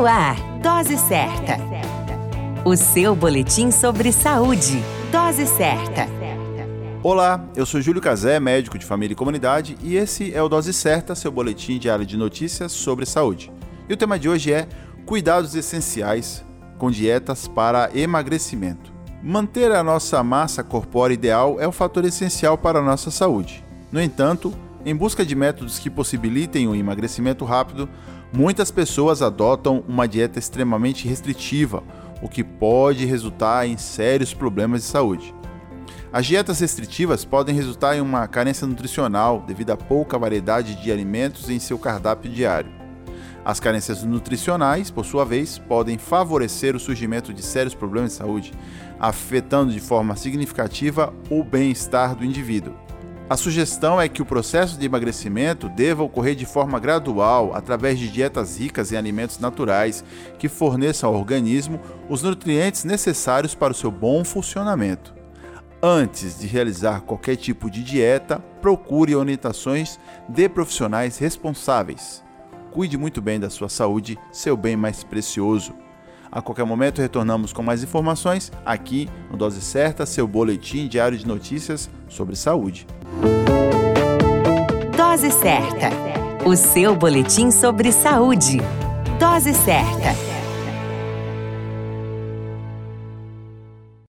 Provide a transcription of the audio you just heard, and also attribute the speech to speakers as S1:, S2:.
S1: No ar, Dose Certa. O seu boletim sobre saúde. Dose Certa.
S2: Olá, eu sou Júlio Cazé, médico de família e comunidade, e esse é o Dose Certa, seu boletim diário de notícias sobre saúde. E o tema de hoje é Cuidados essenciais com dietas para emagrecimento. Manter a nossa massa corpórea ideal é o fator essencial para a nossa saúde. No entanto, em busca de métodos que possibilitem o emagrecimento rápido, muitas pessoas adotam uma dieta extremamente restritiva, o que pode resultar em sérios problemas de saúde. As dietas restritivas podem resultar em uma carência nutricional devido à pouca variedade de alimentos em seu cardápio diário. As carências nutricionais, por sua vez, podem favorecer o surgimento de sérios problemas de saúde, afetando de forma significativa o bem-estar do indivíduo. A sugestão é que o processo de emagrecimento deva ocorrer de forma gradual através de dietas ricas em alimentos naturais que forneçam ao organismo os nutrientes necessários para o seu bom funcionamento. Antes de realizar qualquer tipo de dieta, procure orientações de profissionais responsáveis. Cuide muito bem da sua saúde, seu bem mais precioso. A qualquer momento retornamos com mais informações aqui no Dose Certa, seu boletim diário de notícias sobre saúde.
S1: Dose Certa, o seu boletim sobre saúde. Dose Certa.